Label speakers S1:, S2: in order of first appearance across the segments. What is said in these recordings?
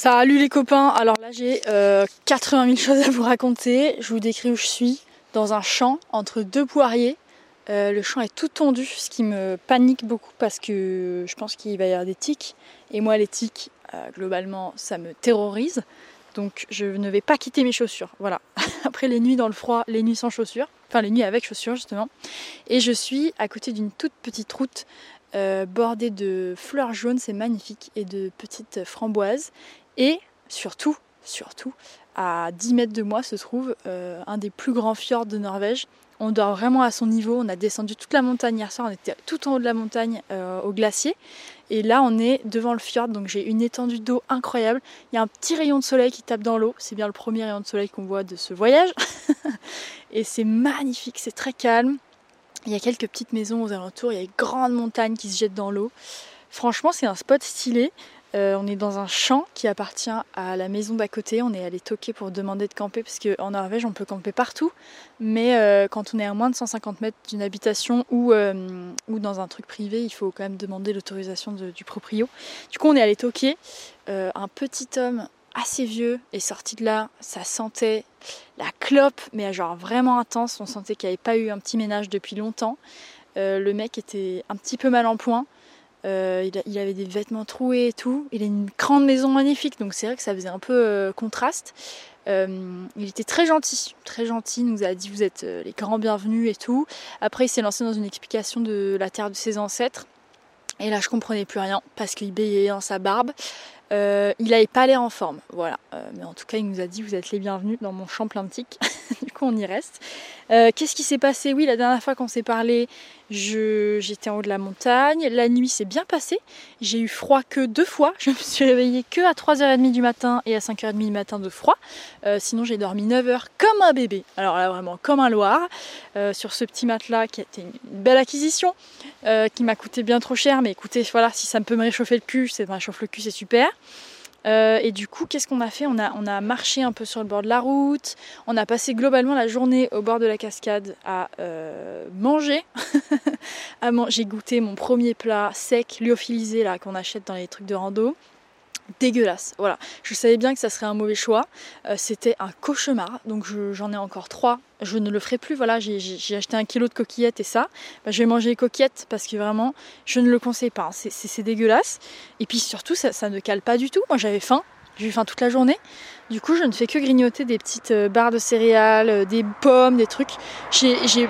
S1: Salut les copains, alors là j'ai 80 000 choses à vous raconter. Je vous décris où je suis, dans un champ entre deux poiriers. Euh, le champ est tout tendu, ce qui me panique beaucoup parce que je pense qu'il va y avoir des tiques. Et moi les tiques, euh, globalement, ça me terrorise. Donc je ne vais pas quitter mes chaussures. Voilà. Après les nuits dans le froid, les nuits sans chaussures. Enfin les nuits avec chaussures justement. Et je suis à côté d'une toute petite route euh, bordée de fleurs jaunes, c'est magnifique, et de petites framboises. Et surtout, surtout, à 10 mètres de moi se trouve euh, un des plus grands fjords de Norvège. On dort vraiment à son niveau. On a descendu toute la montagne hier soir. On était tout en haut de la montagne euh, au glacier. Et là, on est devant le fjord. Donc j'ai une étendue d'eau incroyable. Il y a un petit rayon de soleil qui tape dans l'eau. C'est bien le premier rayon de soleil qu'on voit de ce voyage. et c'est magnifique. C'est très calme. Il y a quelques petites maisons aux alentours, il y a une grande montagne qui se jette dans l'eau. Franchement, c'est un spot stylé. Euh, on est dans un champ qui appartient à la maison d'à côté. On est allé toquer pour demander de camper parce qu'en Norvège on peut camper partout. Mais euh, quand on est à moins de 150 mètres d'une habitation ou, euh, ou dans un truc privé, il faut quand même demander l'autorisation du proprio. Du coup, on est allé toquer. un petit homme assez vieux est sorti de là. Ça sentait la clope, mais genre vraiment intense. On sentait qu'il n'y avait pas eu un petit ménage depuis longtemps. Le mec était un petit peu mal en point. Euh, il, avait des vêtements troués et tout. Il a une grande maison magnifique, donc c'est vrai que ça faisait un peu euh, contraste. il était très gentil, très gentil. Il nous a dit vous êtes les grands bienvenus et tout. Après, il s'est lancé dans une explication de la terre de ses ancêtres. Et là, je comprenais plus rien parce qu'il bégayait dans sa barbe. Euh, il n'avait pas l'air en forme, voilà. Euh, mais en tout cas, il nous a dit vous êtes les bienvenus dans mon champ tiques. du coup, on y reste. Euh, qu'est-ce qui s'est passé? Oui, la dernière fois qu'on s'est parlé, j'étais en haut de la montagne. La nuit s'est bien passée. J'ai eu froid que deux fois. Je me suis réveillée que à 3h30 du matin et à 5h30 du matin de froid. sinon, j'ai dormi 9 h comme un bébé. Alors là, vraiment comme un loir. sur ce petit matelas qui a été une belle acquisition, qui m'a coûté bien trop cher. Mais écoutez, voilà, si ça me peut me réchauffer le cul, ça me réchauffe le cul, c'est super. Euh, et du coup, qu'est-ce qu'on a fait on a, marché un peu sur le bord de la route. On a passé globalement la journée au bord de la cascade à euh, manger. J'ai goûté mon premier plat sec, lyophilisé, qu'on achète dans les trucs de rando dégueulasse. Voilà, je savais bien que ça serait un mauvais choix. Euh, c'était un cauchemar, donc j'en ai encore trois. Je ne le ferai plus. Voilà, j'ai acheté un kilo de coquillettes et ça. Bah, je vais manger les coquillettes parce que vraiment, je ne le conseille pas. C'est dégueulasse. Et puis surtout, ça, ne cale pas du tout. Moi, j'avais faim. J'ai eu faim toute la journée. Du coup, je ne fais que grignoter des petites euh, barres de céréales, euh, des pommes, des trucs. J'ai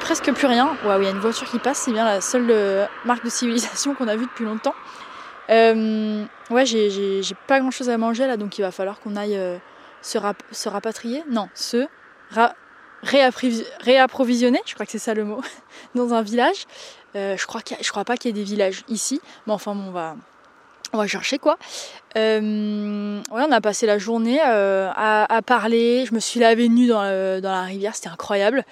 S1: presque plus rien. Waouh, il y a une voiture qui passe. C'est bien la seule marque de civilisation qu'on a vue depuis longtemps. Euh, ouais, j'ai pas grand chose à manger là, donc il va falloir qu'on aille euh, se, se, rapatrier. Non, se réapprovisionner, je crois que c'est ça le mot, dans un village. Euh, je, crois je crois pas qu'il y ait des villages ici, mais enfin bon, on va, on va chercher quoi. Euh, on a passé la journée euh, à, parler. Je me suis lavée nue dans, dans la rivière, c'était incroyable.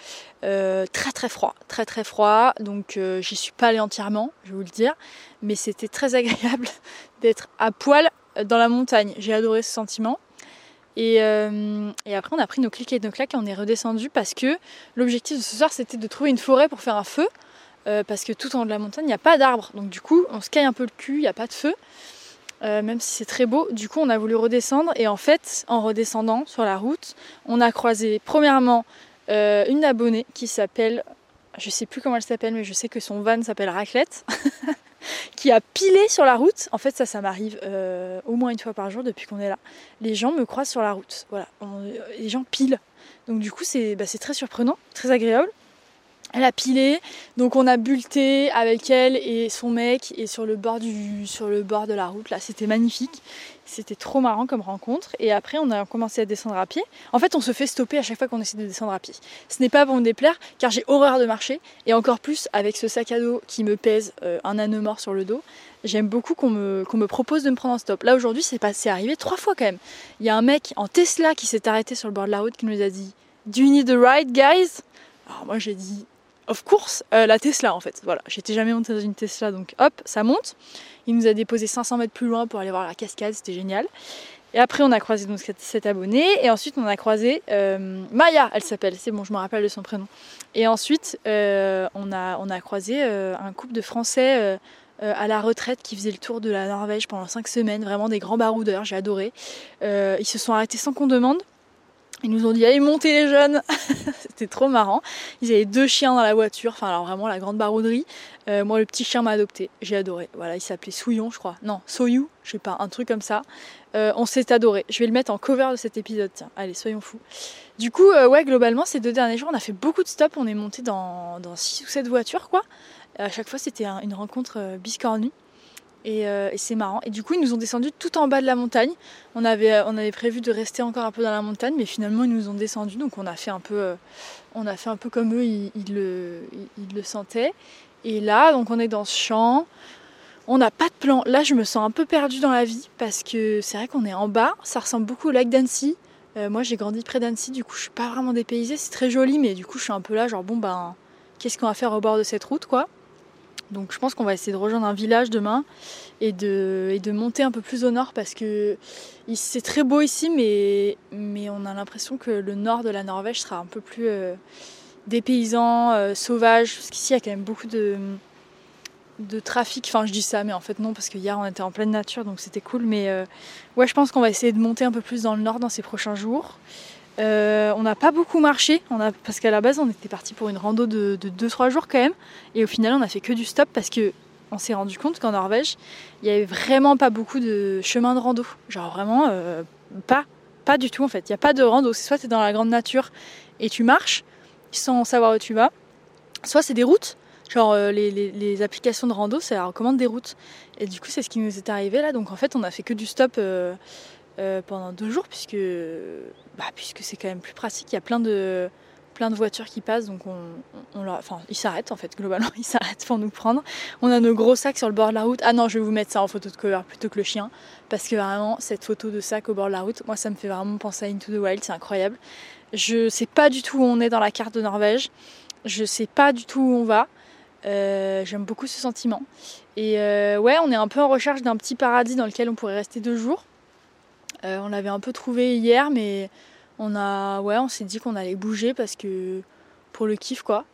S1: Euh, très très froid, très très froid. Donc j'y suis pas allée entièrement, je vais vous le dire, mais c'était très agréable d'être à poil dans la montagne. J'ai adoré ce sentiment. Et, et, après, on a pris nos clics et nos claques et on est redescendu parce que l'objectif de ce soir, c'était de trouver une forêt pour faire un feu. Parce que tout en haut de la montagne, il n'y a pas d'arbres. Donc du coup, on se caille un peu le cul, il n'y a pas de feu. Euh, même si c'est très beau. Du coup, on a voulu redescendre et en fait, en redescendant sur la route, on a croisé premièrement euh, une abonnée qui s'appelle, je sais plus comment elle s'appelle, mais je sais que son van s'appelle Raclette, qui a pilé sur la route. En fait, ça, ça m'arrive euh, au moins une fois par jour depuis qu'on est là. Les gens me croisent sur la route. Voilà, les gens pilent. Donc du coup, c'est bah, très surprenant, très agréable. Elle a pilé, donc on a bulleté avec elle et son mec et sur le bord de la route là, c'était magnifique. C'était trop marrant comme rencontre et après on a commencé à descendre à pied. En fait, on se fait stopper à chaque fois qu'on essaie de descendre à pied. Ce n'est pas pour me déplaire car j'ai horreur de marcher et encore plus avec ce sac à dos qui me pèse euh, un âne mort sur le dos. J'aime beaucoup qu'on me, qu'on me propose de me prendre en stop. Là aujourd'hui, c'est passé arrivé trois fois quand même. Il y a un mec en Tesla qui s'est arrêté sur le bord de la route qui nous a dit "Do you need a ride, guys?" Alors moi j'ai dit of course, euh, la Tesla en fait. Voilà, j'étais jamais montée dans une Tesla, donc hop, ça monte. Il nous a déposé 500 mètres plus loin pour aller voir la cascade, c'était génial. Et après, on a croisé donc cette abonnée, et ensuite on a croisé euh, Maya, elle s'appelle, c'est bon, je me rappelle de son prénom. Et ensuite, euh, on, a, on a croisé un couple de Français à la retraite qui faisaient le tour de la Norvège pendant 5 semaines, vraiment des grands baroudeurs, j'ai adoré. ils se sont arrêtés sans qu'on demande. Ils nous ont dit allez monter les jeunes, c'était trop marrant. Ils avaient deux chiens dans la voiture, enfin alors vraiment la grande barouderie. Euh, moi le petit chien m'a adopté, j'ai adoré. Voilà, il s'appelait Souillon je crois. Non, Soyou, je sais pas, un truc comme ça. Euh, on s'est adoré. Je vais le mettre en cover de cet épisode, tiens. Allez, soyons fous. Du coup, euh, ouais, globalement ces deux derniers jours on a fait beaucoup de stops, on est monté dans, dans 6 ou 7 voitures quoi. À chaque fois c'était une rencontre biscornue. Euh, et, c'est marrant. Et du coup, ils nous ont descendu tout en bas de la montagne. On avait, on avait prévu de rester encore un peu dans la montagne, mais finalement, ils nous ont descendu. Donc, on a fait un peu, euh, on a fait un peu comme eux, ils, le, ils, le sentaient. Et là, donc, on est dans ce champ. On n'a pas de plan. Là, je me sens un peu perdue dans la vie parce que c'est vrai qu'on est en bas. Ça ressemble beaucoup au lac d'Annecy. Euh, moi, j'ai grandi près d'Annecy, du coup, je suis pas vraiment dépaysée. C'est très joli, mais du coup, je suis un peu là, genre, bon, ben, qu'est-ce qu'on va faire au bord de cette route, quoi? Donc je pense qu'on va essayer de rejoindre un village demain et de, monter un peu plus au nord parce que c'est très beau ici mais, on a l'impression que le nord de la Norvège sera un peu plus euh, dépaysant, euh, sauvage, parce qu'ici il y a quand même beaucoup de, de trafic, enfin je dis ça mais en fait non parce que hier on était en pleine nature donc c'était cool. Mais euh, ouais je pense qu'on va essayer de monter un peu plus dans le nord dans ces prochains jours. Euh, on n'a pas beaucoup marché, parce qu'à la base on était parti pour une rando de 2-3 jours quand même, et au final on a fait que du stop parce que on s'est rendu compte qu'en Norvège il n'y avait vraiment pas beaucoup de chemins de rando, genre vraiment euh, pas, pas du tout en fait. Il n'y a pas de rando, soit tu es dans la grande nature et tu marches sans savoir où tu vas, soit c'est des routes. Genre euh, les, applications de rando, ça recommande des routes. Et du coup, c'est ce qui nous est arrivé là. Donc en fait, on a fait que du stop euh, pendant deux jours puisque, bah, puisque c'est quand même plus pratique. Il y a plein de, plein de voitures qui passent, donc on, enfin, ils s'arrêtent en fait, globalement, ils s'arrêtent pour nous prendre. On a nos gros sacs sur le bord de la route. Ah non, je vais vous mettre ça en photo de cover plutôt que le chien, parce que vraiment, cette photo de sac au bord de la route, moi, ça me fait vraiment penser à Into the Wild, c'est incroyable. Je sais pas du tout où on est dans la carte de Norvège, je sais pas du tout où on va. Euh, j'aime beaucoup ce sentiment. Et euh, ouais, on est un peu en recherche d'un petit paradis dans lequel on pourrait rester deux jours. Euh, on l'avait un peu trouvé hier, mais on a, ouais, on s'est dit qu'on allait bouger parce que pour le kiff quoi.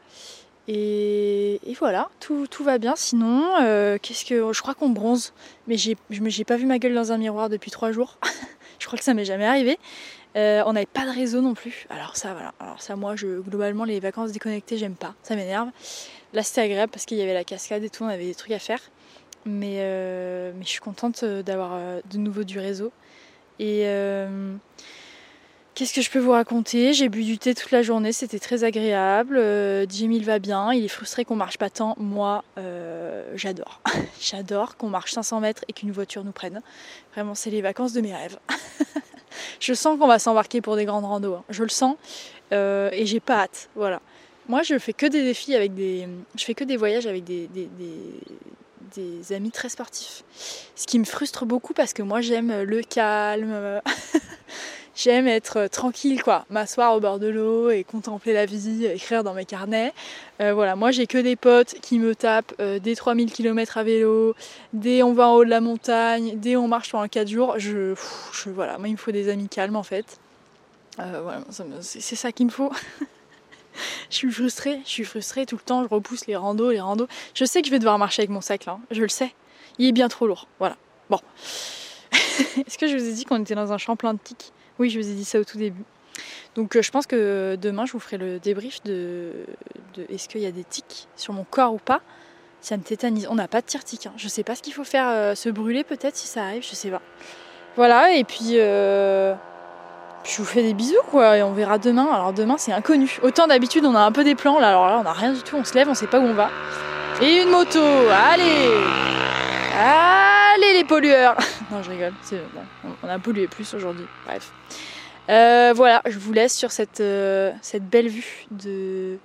S1: Et, voilà, tout, va bien. Sinon, euh, qu'est-ce que, je crois qu'on bronze, mais j'ai, j'ai pas vu ma gueule dans un miroir depuis trois jours. je crois que ça m'est jamais arrivé. Euh, on n'avait pas de réseau non plus. Alors ça, voilà. Alors ça, moi, je, globalement, les vacances déconnectées, j'aime pas. Ça m'énerve. Là, c'était agréable parce qu'il y avait la cascade et tout. On avait des trucs à faire. Mais, mais je suis contente d'avoir de nouveau du réseau. Et euh, qu'est-ce que je peux vous raconter? J'ai bu du thé toute la journée, c'était très agréable. Euh, Jimmy il va bien, il est frustré qu'on marche pas tant. Moi, euh, j'adore. j'adore qu'on marche 500 mètres et qu'une voiture nous prenne. Vraiment, c'est les vacances de mes rêves. je sens qu'on va s'embarquer pour des grandes randos. Hein. Je le sens et j'ai pas hâte. Voilà. Moi, je fais que des défis avec des. Je fais que des voyages avec des, des amis très sportifs. Ce qui me frustre beaucoup parce que moi j'aime le calme, j'aime être tranquille quoi, m'asseoir au bord de l'eau et contempler la vie, écrire dans mes carnets. Euh, voilà, moi j'ai que des potes qui me tapent euh, des 3000 km à vélo, des on va en haut de la montagne, des on marche pendant 4 jours. Je, voilà, moi il me faut des amis calmes en fait. Euh, voilà, c'est ça qu'il me faut. je suis frustrée, je suis frustrée tout le temps, je repousse les randos, les randos. Je sais que je vais devoir marcher avec mon sac là, hein. je le sais. Il est bien trop lourd, voilà. Bon. Est-ce que je vous ai dit qu'on était dans un champ plein de tiques Oui, je vous ai dit ça au tout début. Donc euh, je pense que demain je vous ferai le débrief de, est-ce qu'il y a des tiques sur mon corps ou pas? Ça me tétanise. On n'a pas de tire-tique. Hein. Je sais pas ce qu'il faut faire, euh, se brûler peut-être si ça arrive, je sais pas. Voilà, et puis euh, je vous fais des bisous quoi et on verra demain. Alors demain c'est inconnu. Autant d'habitude on a un peu des plans, là alors là on a rien du tout, on se lève, on sait pas où on va. Et une moto, allez Allez les pollueurs Non je rigole, on a pollué plus aujourd'hui, bref. Euh, voilà, je vous laisse sur cette, euh, cette belle vue de,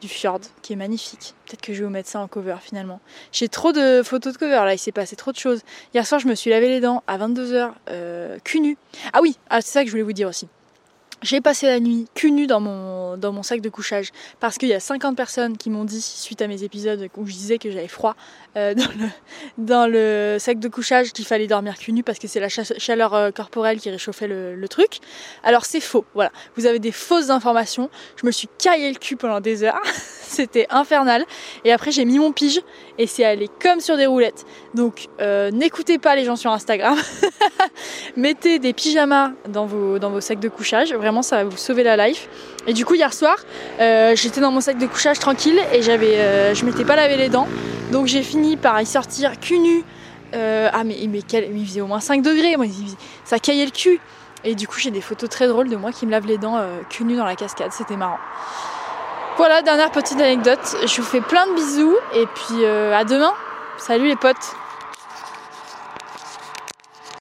S1: du fjord qui est magnifique. Peut-être que je vais vous mettre ça en cover finalement. J'ai trop de photos de cover là, il s'est passé trop de choses. Hier soir, je me suis lavé les dents à 22h, euh, cul nu. Ah oui, ah, c'est ça que je voulais vous dire aussi. J'ai passé la nuit cul nu dans mon, dans mon sac de couchage parce qu'il y a 50 personnes qui m'ont dit, suite à mes épisodes où je disais que j'avais froid euh, dans, le, dans le sac de couchage, qu'il fallait dormir cul nu parce que c'est la chaleur euh, corporelle qui réchauffait le, truc. Alors c'est faux, voilà. Vous avez des fausses informations. Je me suis caillé le cul pendant des heures. C'était infernal. Et après j'ai mis mon pige et c'est allé comme sur des roulettes. Donc euh, n'écoutez pas les gens sur Instagram. Mettez des pyjamas dans vos, dans vos sacs de couchage. Ça va vous sauver la life. Et du coup hier soir euh, j'étais dans mon sac de couchage tranquille et j'avais, euh, je m'étais pas lavé les dents. Donc j'ai fini par y sortir cul nu. Euh, ah mais, mais, quel, il faisait au moins 5 degrés, moi, ça caillait le cul. Et du coup j'ai des photos très drôles de moi qui me lave les dents cul nu dans la cascade, c'était marrant. Voilà, dernière petite anecdote. Je vous fais plein de bisous et puis à demain. Salut les potes